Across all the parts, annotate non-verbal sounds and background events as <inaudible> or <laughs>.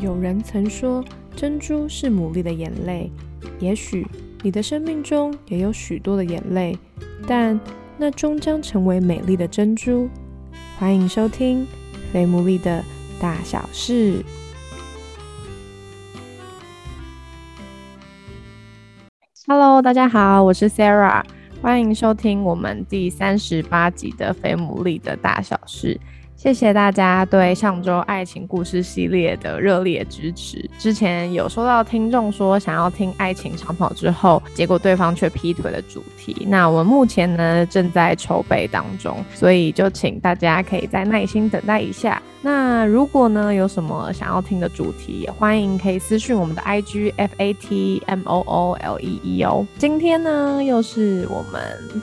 有人曾说，珍珠是牡蛎的眼泪。也许你的生命中也有许多的眼泪，但那终将成为美丽的珍珠。欢迎收听《非牡蛎的大小事》。Hello，大家好，我是 Sarah，欢迎收听我们第三十八集的《非牡蛎的大小事》。谢谢大家对上周爱情故事系列的热烈支持。之前有收到听众说想要听爱情长跑之后，结果对方却劈腿的主题。那我们目前呢正在筹备当中，所以就请大家可以再耐心等待一下。那如果呢有什么想要听的主题，也欢迎可以私讯我们的 IG F A T M O O L E E 哦。今天呢又是我们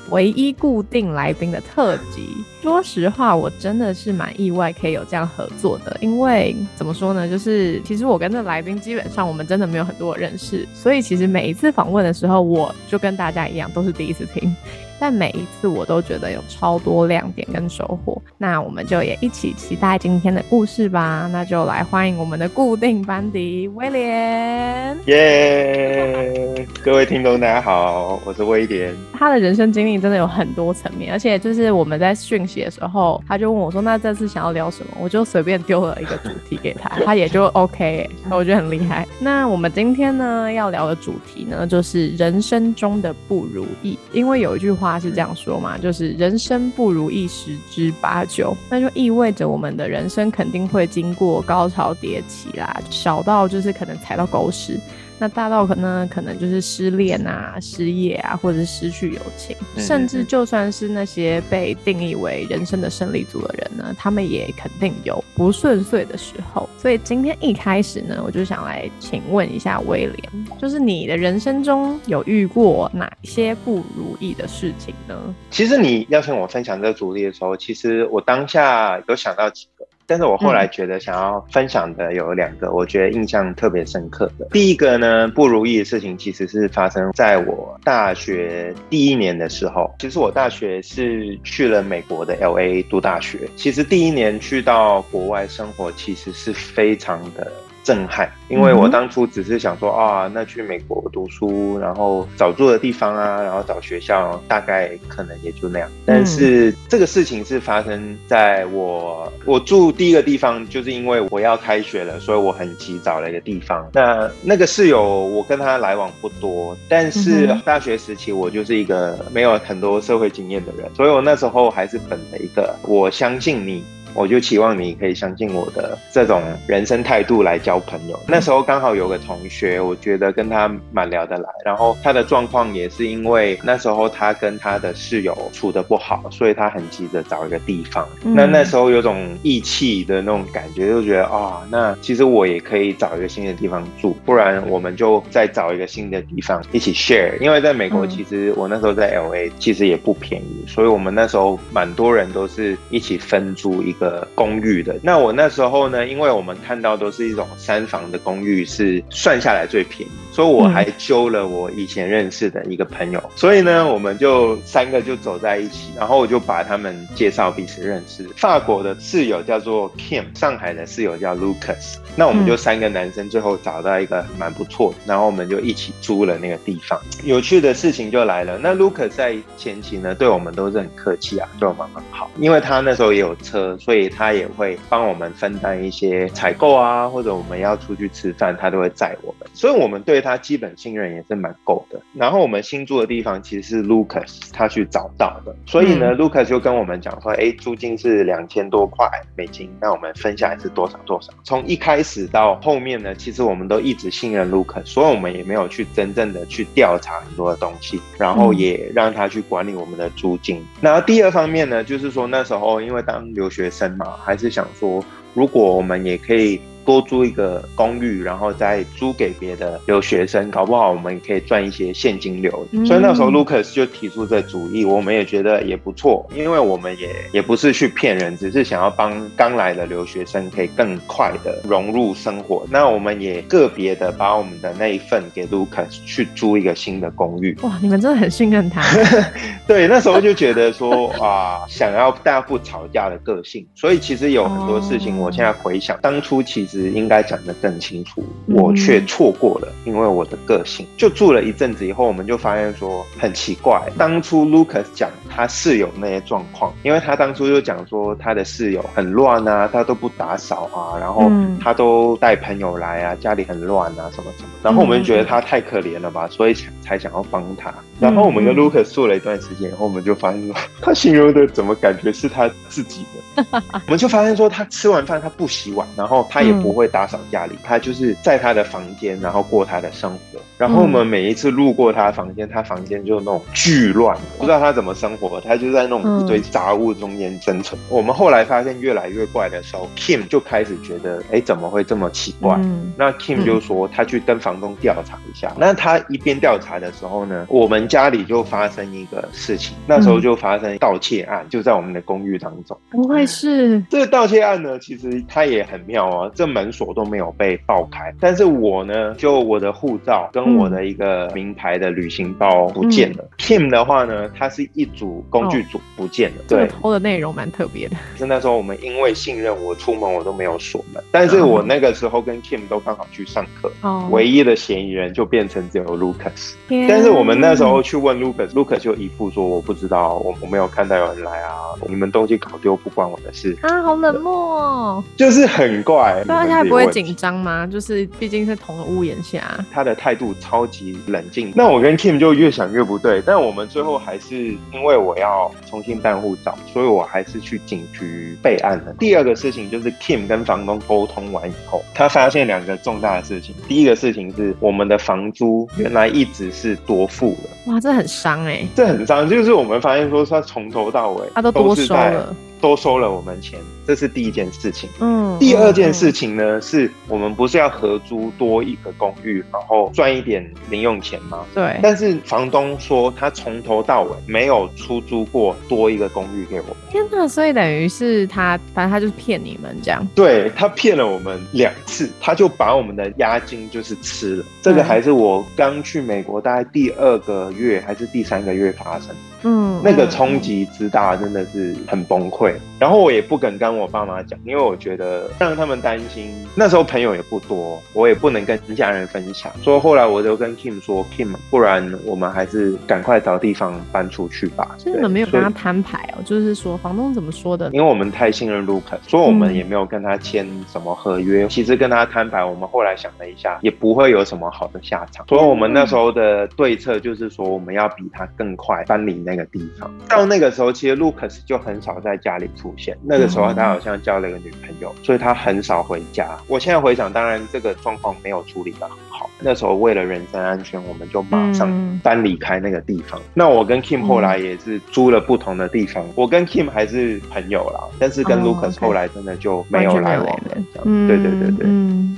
唯一固定来宾的特辑。说实话，我真的是蛮意外可以有这样合作的，因为怎么说呢，就是其实我跟这来宾基本上我们真的没有很多认识，所以其实每一次访问的时候，我就跟大家一样都是第一次听。但每一次我都觉得有超多亮点跟收获，那我们就也一起期待今天的故事吧。那就来欢迎我们的固定班底威廉。耶！各位听众大家好，我是威廉。他的人生经历真的有很多层面，而且就是我们在讯息的时候，他就问我说：“那这次想要聊什么？”我就随便丢了一个主题给他，他也就 OK，<laughs> 我觉得很厉害。那我们今天呢要聊的主题呢，就是人生中的不如意，因为有一句话。他是这样说嘛，就是人生不如意十之八九，那就意味着我们的人生肯定会经过高潮迭起啦，小到就是可能踩到狗屎。那大到可能可能就是失恋啊、失业啊，或者是失去友情，甚至就算是那些被定义为人生的胜利组的人呢，他们也肯定有不顺遂的时候。所以今天一开始呢，我就想来请问一下威廉，就是你的人生中有遇过哪些不如意的事情呢？其实你邀请我分享这个主力的时候，其实我当下有想到几个。但是我后来觉得想要分享的有两个，我觉得印象特别深刻的。第一个呢，不如意的事情其实是发生在我大学第一年的时候。其实我大学是去了美国的 L A 读大学。其实第一年去到国外生活，其实是非常的。震撼，因为我当初只是想说啊，那去美国读书，然后找住的地方啊，然后找学校，大概可能也就那样。但是这个事情是发生在我我住第一个地方，就是因为我要开学了，所以我很急找了一个地方。那那个室友，我跟他来往不多，但是大学时期我就是一个没有很多社会经验的人，所以我那时候还是本着一个我相信你。我就期望你可以相信我的这种人生态度来交朋友。那时候刚好有个同学，我觉得跟他蛮聊得来。然后他的状况也是因为那时候他跟他的室友处的不好，所以他很急着找一个地方。那那时候有种义气的那种感觉，就觉得啊，那其实我也可以找一个新的地方住，不然我们就再找一个新的地方一起 share。因为在美国，其实我那时候在 L A，其实也不便宜，所以我们那时候蛮多人都是一起分租一。的公寓的，那我那时候呢，因为我们看到都是一种三房的公寓，是算下来最便宜，所以我还揪了我以前认识的一个朋友，所以呢，我们就三个就走在一起，然后我就把他们介绍彼此认识。法国的室友叫做 Kim，上海的室友叫 Lucas，那我们就三个男生最后找到一个蛮不错的，然后我们就一起租了那个地方。有趣的事情就来了，那 Lucas 在前期呢，对我们都是很客气啊，对我们很好，因为他那时候也有车。所以他也会帮我们分担一些采购啊，或者我们要出去吃饭，他都会载我们。所以我们对他基本信任也是蛮够的。然后我们新住的地方其实是 Lucas 他去找到的，所以呢，Lucas 就跟我们讲说，哎，租金是两千多块美金，那我们分下来是多少多少。从一开始到后面呢，其实我们都一直信任 Lucas，所以我们也没有去真正的去调查很多的东西，然后也让他去管理我们的租金。那第二方面呢，就是说那时候因为当留学生。嘛，还是想说，如果我们也可以。多租一个公寓，然后再租给别的留学生，搞不好我们也可以赚一些现金流。所以那时候 Lucas 就提出这主意，我们也觉得也不错，因为我们也也不是去骗人，只是想要帮刚来的留学生可以更快的融入生活。那我们也个别的把我们的那一份给 Lucas 去租一个新的公寓。哇，你们真的很信任他。<laughs> 对，那时候就觉得说啊，想要大家不吵架的个性，所以其实有很多事情，我现在回想当初其实。应该讲得更清楚，我却错过了，因为我的个性。就住了一阵子以后，我们就发现说很奇怪，当初 Lucas 讲他室友那些状况，因为他当初就讲说他的室友很乱啊，他都不打扫啊，然后他都带朋友来啊，家里很乱啊，什么什么。然后我们就觉得他太可怜了吧，所以才才想要帮他。然后我们跟 Lucas 住了一段时间以后，我们就发现说 <laughs> 他形容的怎么感觉是他自己的。<laughs> 我们就发现说他吃完饭他不洗碗，然后他也不会打扫家里，他就是在他的房间，然后过他的生活。然后我们每一次路过他房间，他房间就那种巨乱，不知道他怎么生活，他就在那种一堆杂物中间生存。我们后来发现越来越怪的时候，Kim 就开始觉得，哎，怎么会这么奇怪？那 Kim 就说他去跟房东调查一下。那他一边调查的时候呢，我们家里就发生一个事情，那时候就发生盗窃案，就在我们的公寓当中。不会是这个盗窃案呢？其实它也很妙哦，这门锁都没有被爆开，但是我呢，就我的护照跟我的一个名牌的旅行包不见了。Kim 的话呢，它是一组工具组不见了。对，偷的内容蛮特别的。是那时候我们因为信任我出门我都没有锁门，但是我那个时候跟 Kim 都刚好去上课，唯一的嫌疑人就变成只有 Lucas。但是我们那时候去问 Lucas，Lucas 就一副说我不知道，我我没有看到有人来啊，你们东西搞丢不关我的事啊，好冷漠哦，就是很怪。那他不会紧张吗？就是毕竟是同个屋檐下，他的态度超级冷静。那我跟 Kim 就越想越不对，但我们最后还是因为我要重新办护照，所以我还是去警局备案了。第二个事情就是 Kim 跟房东沟通完以后，他发现两个重大的事情。第一个事情是我们的房租原来一直是多付的，哇，这很伤哎，这很伤。就是我们发现说他从头到尾他都多收了。多收了我们钱，这是第一件事情。嗯，第二件事情呢，是我们不是要合租多一个公寓，然后赚一点零用钱吗？对。但是房东说他从头到尾没有出租过多一个公寓给我们。天哪！所以等于是他，反正他就是骗你们这样。对他骗了我们两次，他就把我们的押金就是吃了。这个还是我刚去美国大概第二个月还是第三个月发生。嗯，那个冲击之大真的是很崩溃。然后我也不敢跟我爸妈讲，因为我觉得让他们担心。那时候朋友也不多，我也不能跟家人分享。所以后来我就跟 Kim 说：“Kim，不然我们还是赶快找地方搬出去吧。”所以你们没有跟他摊牌哦，就是说房东怎么说的？因为我们太信任 Lucas，所以我们也没有跟他签什么合约。其实跟他摊牌，我们后来想了一下，也不会有什么好的下场。所以我们那时候的对策就是说，我们要比他更快搬离那个地方。到那个时候，其实 Lucas 就很少在家里出。那个时候他好像交了一个女朋友，所以他很少回家。我现在回想，当然这个状况没有处理的很好。那时候为了人身安全，我们就马上搬离开那个地方。那我跟 Kim 后来也是租了不同的地方。我跟 Kim 还是朋友啦，但是跟 Lucas 后来真的就没有来往了。对对对对，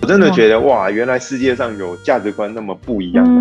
我真的觉得哇，原来世界上有价值观那么不一样的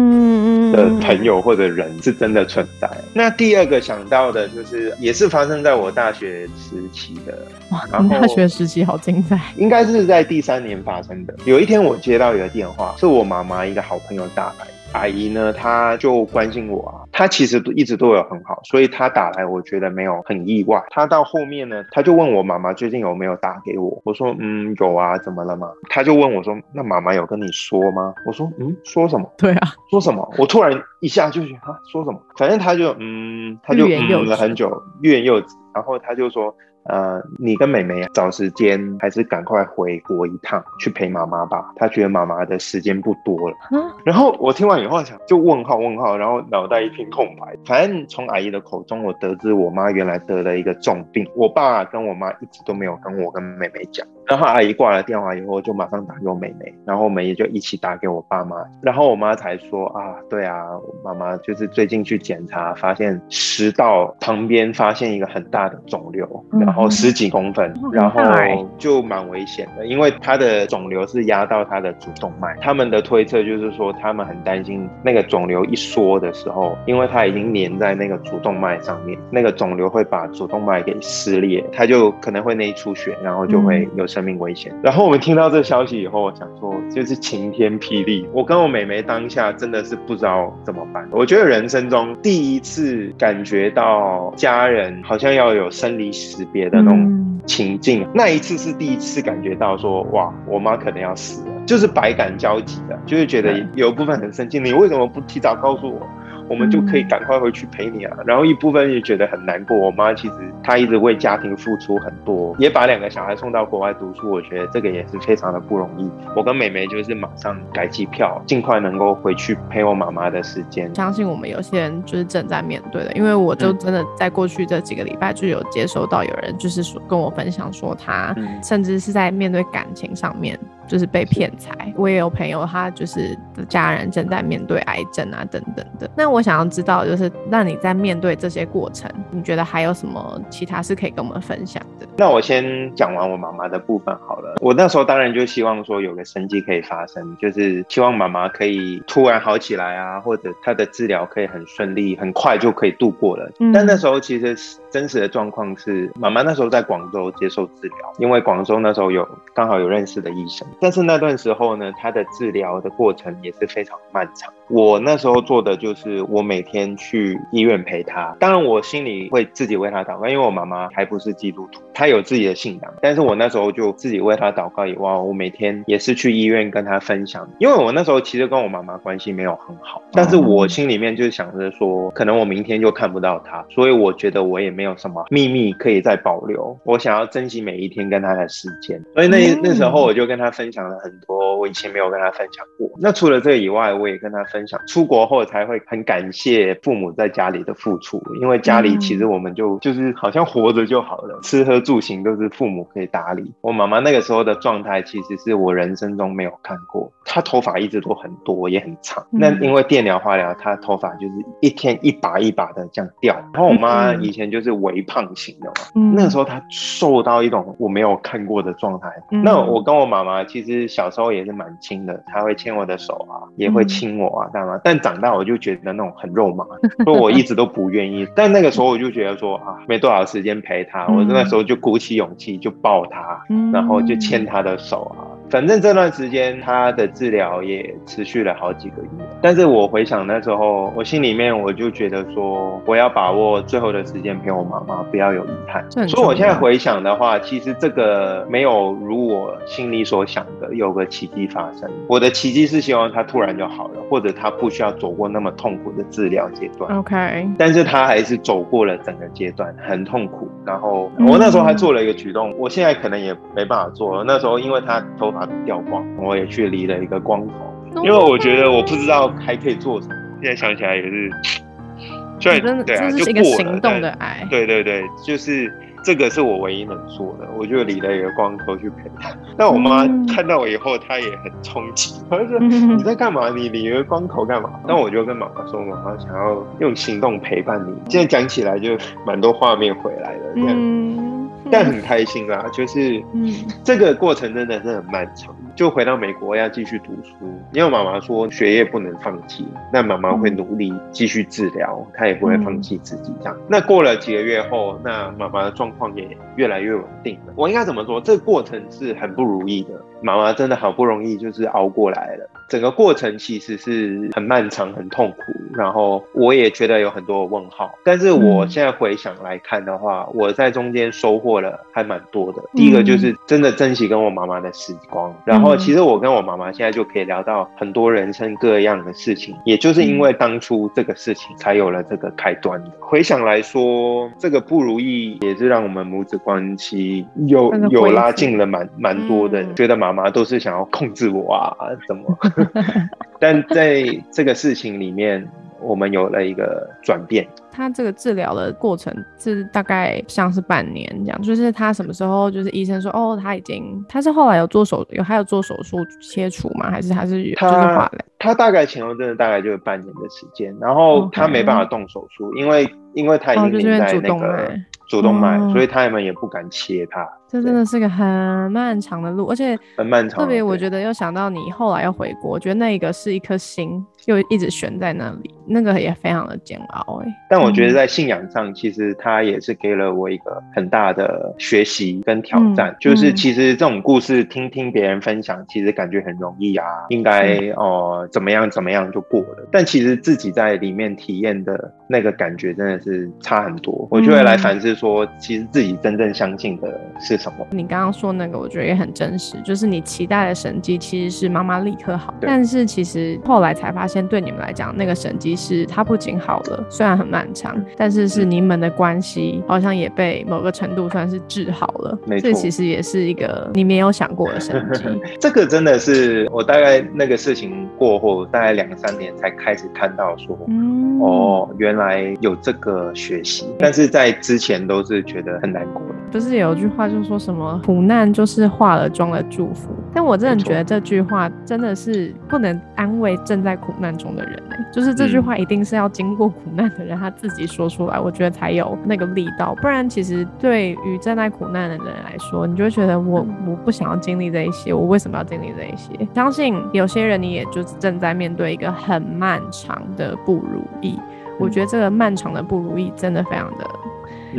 的朋友或者人是真的存在。那第二个想到的就是，也是发生在我大学时期的。哇，大学时期好精彩！应该是在第三年发生的。有一天我接到一个电话，是我妈妈一个好朋友打来。阿姨呢，她就关心我啊。她其实都一直都有很好，所以她打来，我觉得没有很意外。她到后面呢，她就问我妈妈最近有没有打给我。我说嗯有啊，怎么了嘛？她就问我说那妈妈有跟你说吗？我说嗯说什么？对啊，说什么？我突然一下就觉得啊说什么？反正她就嗯，她就嗯了很久，欲言又止。然后她就说。呃，你跟妹妹找时间，还是赶快回国一趟去陪妈妈吧。她觉得妈妈的时间不多了。然后我听完以后想，就问号问号，然后脑袋一片空白。反正从阿姨的口中，我得知我妈原来得了一个重病。我爸跟我妈一直都没有跟我跟妹妹讲。然后阿姨挂了电话以后，就马上打给我妹妹，然后我们也就一起打给我爸妈。然后我妈才说啊，对啊，妈妈就是最近去检查，发现食道旁边发现一个很大的肿瘤。然后十几公分，然后就蛮危险的，因为他的肿瘤是压到他的主动脉。他们的推测就是说，他们很担心那个肿瘤一缩的时候，因为它已经粘在那个主动脉上面，那个肿瘤会把主动脉给撕裂，他就可能会内出血，然后就会有生命危险。然后我们听到这消息以后，我想说就是晴天霹雳。我跟我妹妹当下真的是不知道怎么办。我觉得人生中第一次感觉到家人好像要有生离死别。的那种情境。那一次是第一次感觉到说，哇，我妈可能要死了，就是百感交集的，就是觉得有一部分很生气，你为什么不提早告诉我？我们就可以赶快回去陪你啊。然后一部分也觉得很难过，我妈其实她一直为家庭付出很多，也把两个小孩送到国外读书，我觉得这个也是非常的不容易。我跟美美就是马上改机票，尽快能够回去陪我妈妈的时间。相信我们有些人就是正在面对的，因为我就真的在过去这几个礼拜就有接收到有人就是说跟我分享说他甚至是在面对感情上面。就是被骗财，我也有朋友，他就是家人正在面对癌症啊，等等的。那我想要知道，就是那你在面对这些过程，你觉得还有什么其他是可以跟我们分享的？那我先讲完我妈妈的部分好了。我那时候当然就希望说有个生机可以发生，就是希望妈妈可以突然好起来啊，或者她的治疗可以很顺利，很快就可以度过了。但那时候其实真实的状况是，妈妈那时候在广州接受治疗，因为广州那时候有刚好有认识的医生。但是那段时候呢，她的治疗的过程也是非常漫长。我那时候做的就是我每天去医院陪他，当然我心里会自己为他祷告，因为我妈妈还不是基督徒，她有自己的信仰。但是我那时候就自己为他祷告以外，我每天也是去医院跟他分享，因为我那时候其实跟我妈妈关系没有很好，但是我心里面就是想着说，可能我明天就看不到他，所以我觉得我也没有什么秘密可以再保留，我想要珍惜每一天跟他的时间，所以那那时候我就跟他分享了很多我以前没有跟他分享过。那除了这个以外，我也跟他分。出国后才会很感谢父母在家里的付出，因为家里其实我们就就是好像活着就好了，吃喝住行都是父母可以打理。我妈妈那个时候的状态，其实是我人生中没有看过。她头发一直都很多，也很长。那因为电疗、化疗，她头发就是一天一把一把的这样掉。然后我妈以前就是微胖型的嘛，那个时候她瘦到一种我没有看过的状态。那我跟我妈妈其实小时候也是蛮亲的，她会牵我的手啊，也会亲我啊。但长大我就觉得那种很肉麻，<laughs> 所以我一直都不愿意。但那个时候我就觉得说啊，没多少时间陪他，我那时候就鼓起勇气就抱他，然后就牵他的手啊。反正这段时间他的治疗也持续了好几个月，但是我回想那时候，我心里面我就觉得说，我要把握最后的时间陪我妈妈，不要有遗憾。所以我现在回想的话，其实这个没有如我心里所想的有个奇迹发生。我的奇迹是希望他突然就好了，或者他不需要走过那么痛苦的治疗阶段。OK，但是他还是走过了整个阶段，很痛苦。然后我那时候还做了一个举动，我现在可能也没办法做了。那时候因为他头发。掉光，我也去理了一个光头，因为我觉得我不知道还可以做什么。现在想起来也是，对，真的，这是一个行动的爱。对对对，就是这个是我唯一能做的。我就理了一个光头去陪他。那我妈看到我以后，她也很冲击，她说：<laughs> “你在干嘛？你理一个光头干嘛？”那我就跟妈妈说：“妈妈想要用行动陪伴你。”现在讲起来就蛮多画面回来了，这样。但很开心啦，就是，嗯，这个过程真的是很漫长。就回到美国要继续读书，因为妈妈说学业不能放弃，那妈妈会努力继续治疗，她也不会放弃自己这样。那过了几个月后，那妈妈的状况也越来越稳定了。我应该怎么说？这个过程是很不如意的。妈妈真的好不容易就是熬过来了，整个过程其实是很漫长、很痛苦，然后我也觉得有很多问号。但是我现在回想来看的话，我在中间收获了还蛮多的。第一个就是真的珍惜跟我妈妈的时光，然后其实我跟我妈妈现在就可以聊到很多人生各样的事情，也就是因为当初这个事情才有了这个开端。回想来说，这个不如意也是让我们母子关系有有拉近了蛮蛮多的，觉得妈。妈都是想要控制我啊，怎么？<laughs> 但在这个事情里面，我们有了一个转变。他这个治疗的过程是大概像是半年这样，就是他什么时候就是医生说哦，他已经他是后来有做手有还有做手术切除吗？还是还是就是化疗？他大概前后真的大概就是半年的时间，然后他没办法动手术，因为因为他已经在那个。主动脉，所以他们也不敢切它。这真的是个很漫长的路，而且很漫长。特别，我觉得又想到你后来要回国，我觉得那个是一颗心，又一直悬在那里，那个也非常的煎熬哎。但我觉得在信仰上，其实他也是给了我一个很大的学习跟挑战，就是其实这种故事听听别人分享，其实感觉很容易啊，应该哦怎么样怎么样就过了。但其实自己在里面体验的那个感觉真的是差很多，我就会来反思说，其实自己真正相信的是什么。你刚刚说那个，我觉得也很真实，就是你期待的神迹其实是妈妈立刻好，但是其实后来才发现，对你们来讲，那个神迹是它不仅好了，虽然很漫长，但是是你们的关系好像也被某个程度算是治好了。没错，这其实也是一个你没有想过的神迹。<laughs> 这个真的是我大概那个事情过后，大概两三年才开始看到说，哦，原来有这个学习，但是在之前都是觉得很难过的。不是有一句话就说什么苦难就是化了妆的祝福，但我真的觉得这句话真的是不能安慰正在苦难中的人哎，就是这句话一定是要经过苦难的人他自己说出来，我觉得才有那个力道，不然其实对于正在苦难的人来说，你就会觉得我我不想要经历这一些，我为什么要经历这一些？相信有些人你也就是正在面对一个很漫长的不如意，我觉得这个漫长的不如意真的非常的。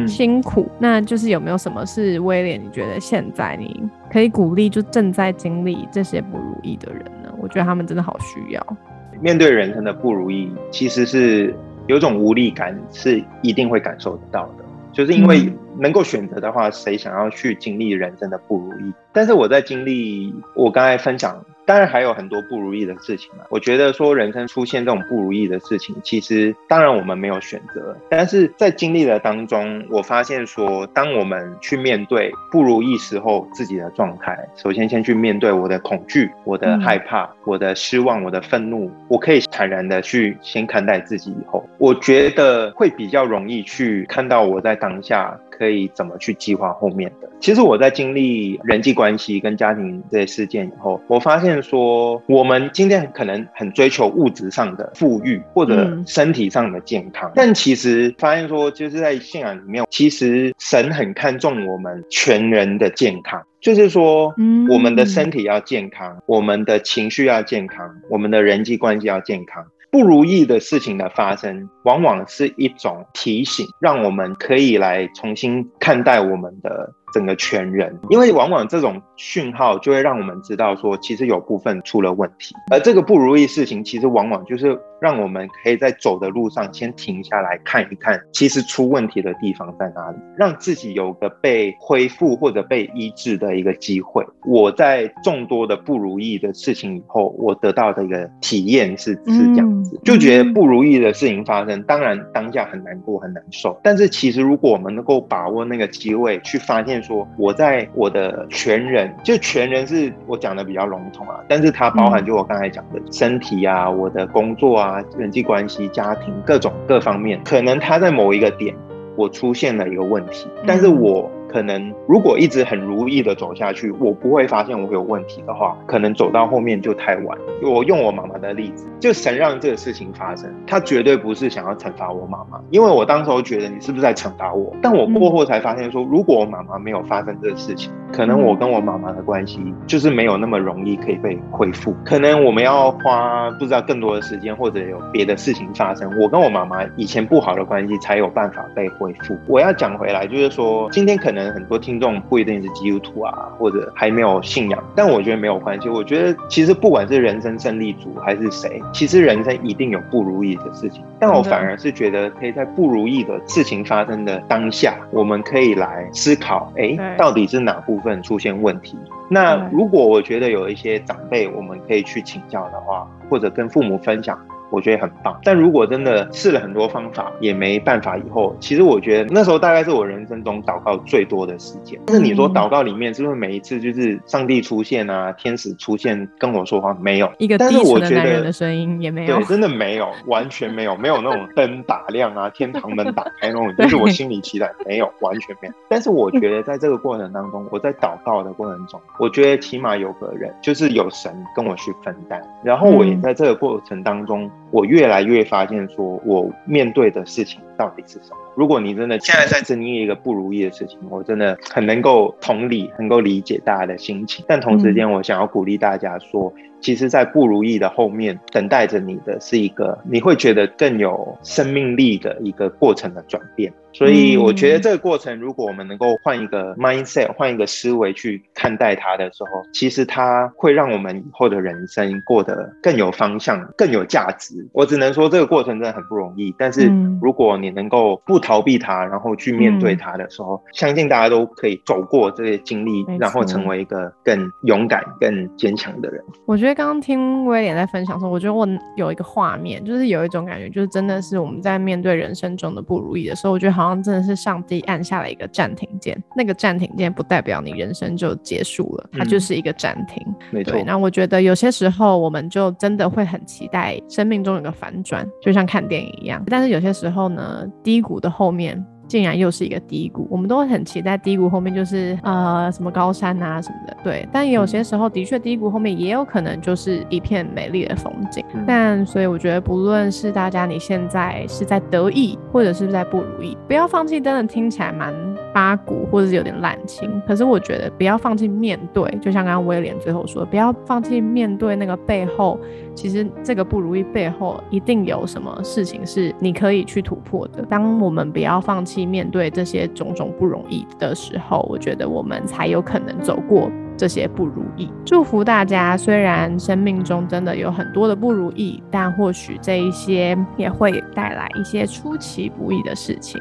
辛苦，那就是有没有什么是威廉？你觉得现在你可以鼓励就正在经历这些不如意的人呢？我觉得他们真的好需要。面对人生的不如意，其实是有种无力感，是一定会感受得到的。就是因为能够选择的话，谁想要去经历人生的不如意？但是我在经历，我刚才分享。当然还有很多不如意的事情嘛。我觉得说人生出现这种不如意的事情，其实当然我们没有选择，但是在经历的当中，我发现说，当我们去面对不如意时候自己的状态，首先先去面对我的恐惧、我的害怕、我的失望、我的愤怒，我可以坦然的去先看待自己以后，我觉得会比较容易去看到我在当下。可以怎么去计划后面的？其实我在经历人际关系跟家庭这些事件以后，我发现说，我们今天可能很追求物质上的富裕或者身体上的健康，但其实发现说，就是在信仰里面，其实神很看重我们全人的健康，就是说，我们的身体要健康，我们的情绪要健康，我们的人际关系要健康。不如意的事情的发生，往往是一种提醒，让我们可以来重新看待我们的整个全人。因为往往这种讯号就会让我们知道说，其实有部分出了问题。而这个不如意事情，其实往往就是让我们可以在走的路上先停下来看一看，其实出问题的地方在哪里，让自己有个被恢复或者被医治的一个机会。我在众多的不如意的事情以后，我得到的一个体验是是这样子。就觉得不如意的事情发生，当然当下很难过、很难受。但是其实，如果我们能够把握那个机会，去发现说，我在我的全人，就全人是我讲的比较笼统啊，但是它包含就我刚才讲的身体啊、我的工作啊、人际关系、家庭各种各方面，可能他在某一个点我出现了一个问题，但是我。可能如果一直很如意的走下去，我不会发现我有问题的话，可能走到后面就太晚。我用我妈妈的例子，就神让这个事情发生，他绝对不是想要惩罚我妈妈，因为我当时候觉得你是不是在惩罚我？但我过后才发现说，如果我妈妈没有发生这个事情，可能我跟我妈妈的关系就是没有那么容易可以被恢复，可能我们要花不知道更多的时间，或者有别的事情发生，我跟我妈妈以前不好的关系才有办法被恢复。我要讲回来，就是说今天可能。很多听众不一定是基督徒啊，或者还没有信仰，但我觉得没有关系。我觉得其实不管是人生胜利组还是谁，其实人生一定有不如意的事情。但我反而是觉得，可以在不如意的事情发生的当下，我们可以来思考：哎，到底是哪部分出现问题？那如果我觉得有一些长辈，我们可以去请教的话，或者跟父母分享。我觉得很棒，但如果真的试了很多方法也没办法，以后其实我觉得那时候大概是我人生中祷告最多的时间。但是你说祷告里面是不是每一次就是上帝出现啊，天使出现跟我说话？没有一个低沉的男人的声音也没有，对，真的没有，完全没有，没有那种灯打亮啊，天堂门打开那种，<laughs> 就是我心里期待没有，完全没有。但是我觉得在这个过程当中，我在祷告的过程中，我觉得起码有个人，就是有神跟我去分担，然后我也在这个过程当中。我越来越发现，说我面对的事情到底是什么。如果你真的现在在经历一个不如意的事情，我真的很能够同理，能够理解大家的心情。但同时间，我想要鼓励大家说。其实，在不如意的后面，等待着你的是一个你会觉得更有生命力的一个过程的转变。所以，我觉得这个过程，如果我们能够换一个 mindset，换一个思维去看待它的时候，其实它会让我们以后的人生过得更有方向、更有价值。我只能说，这个过程真的很不容易。但是，如果你能够不逃避它，然后去面对它的时候，相信大家都可以走过这些经历，然后成为一个更勇敢、更坚强的人。我觉得。刚刚听威廉在分享时候，我觉得我有一个画面，就是有一种感觉，就是真的是我们在面对人生中的不如意的时候，我觉得好像真的是上帝按下了一个暂停键。那个暂停键不代表你人生就结束了，它就是一个暂停。没错。那我觉得有些时候我们就真的会很期待生命中有个反转，就像看电影一样。但是有些时候呢，低谷的后面。竟然又是一个低谷，我们都会很期待低谷后面就是呃什么高山啊什么的，对。但有些时候的确低谷后面也有可能就是一片美丽的风景。但所以我觉得不论是大家你现在是在得意或者是在不如意，不要放弃。真的听起来蛮八股或者是有点滥情，可是我觉得不要放弃面对。就像刚刚威廉最后说，不要放弃面对那个背后，其实这个不如意背后一定有什么事情是你可以去突破的。当我们不要放弃。面对这些种种不容易的时候，我觉得我们才有可能走过这些不如意。祝福大家，虽然生命中真的有很多的不如意，但或许这一些也会带来一些出其不意的事情。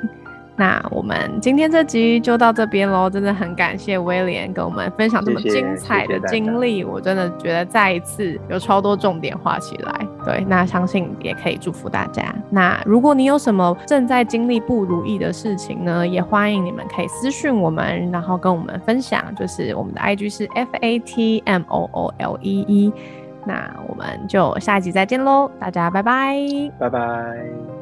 那我们今天这集就到这边喽，真的很感谢威廉跟我们分享这么精彩的经历，我真的觉得再一次有超多重点画起来。对，那相信也可以祝福大家。那如果你有什么正在经历不如意的事情呢，也欢迎你们可以私讯我们，然后跟我们分享。就是我们的 <laughs> IG 是 F A T M O O L E E。那我们就下一集再见喽，大家拜拜，拜拜。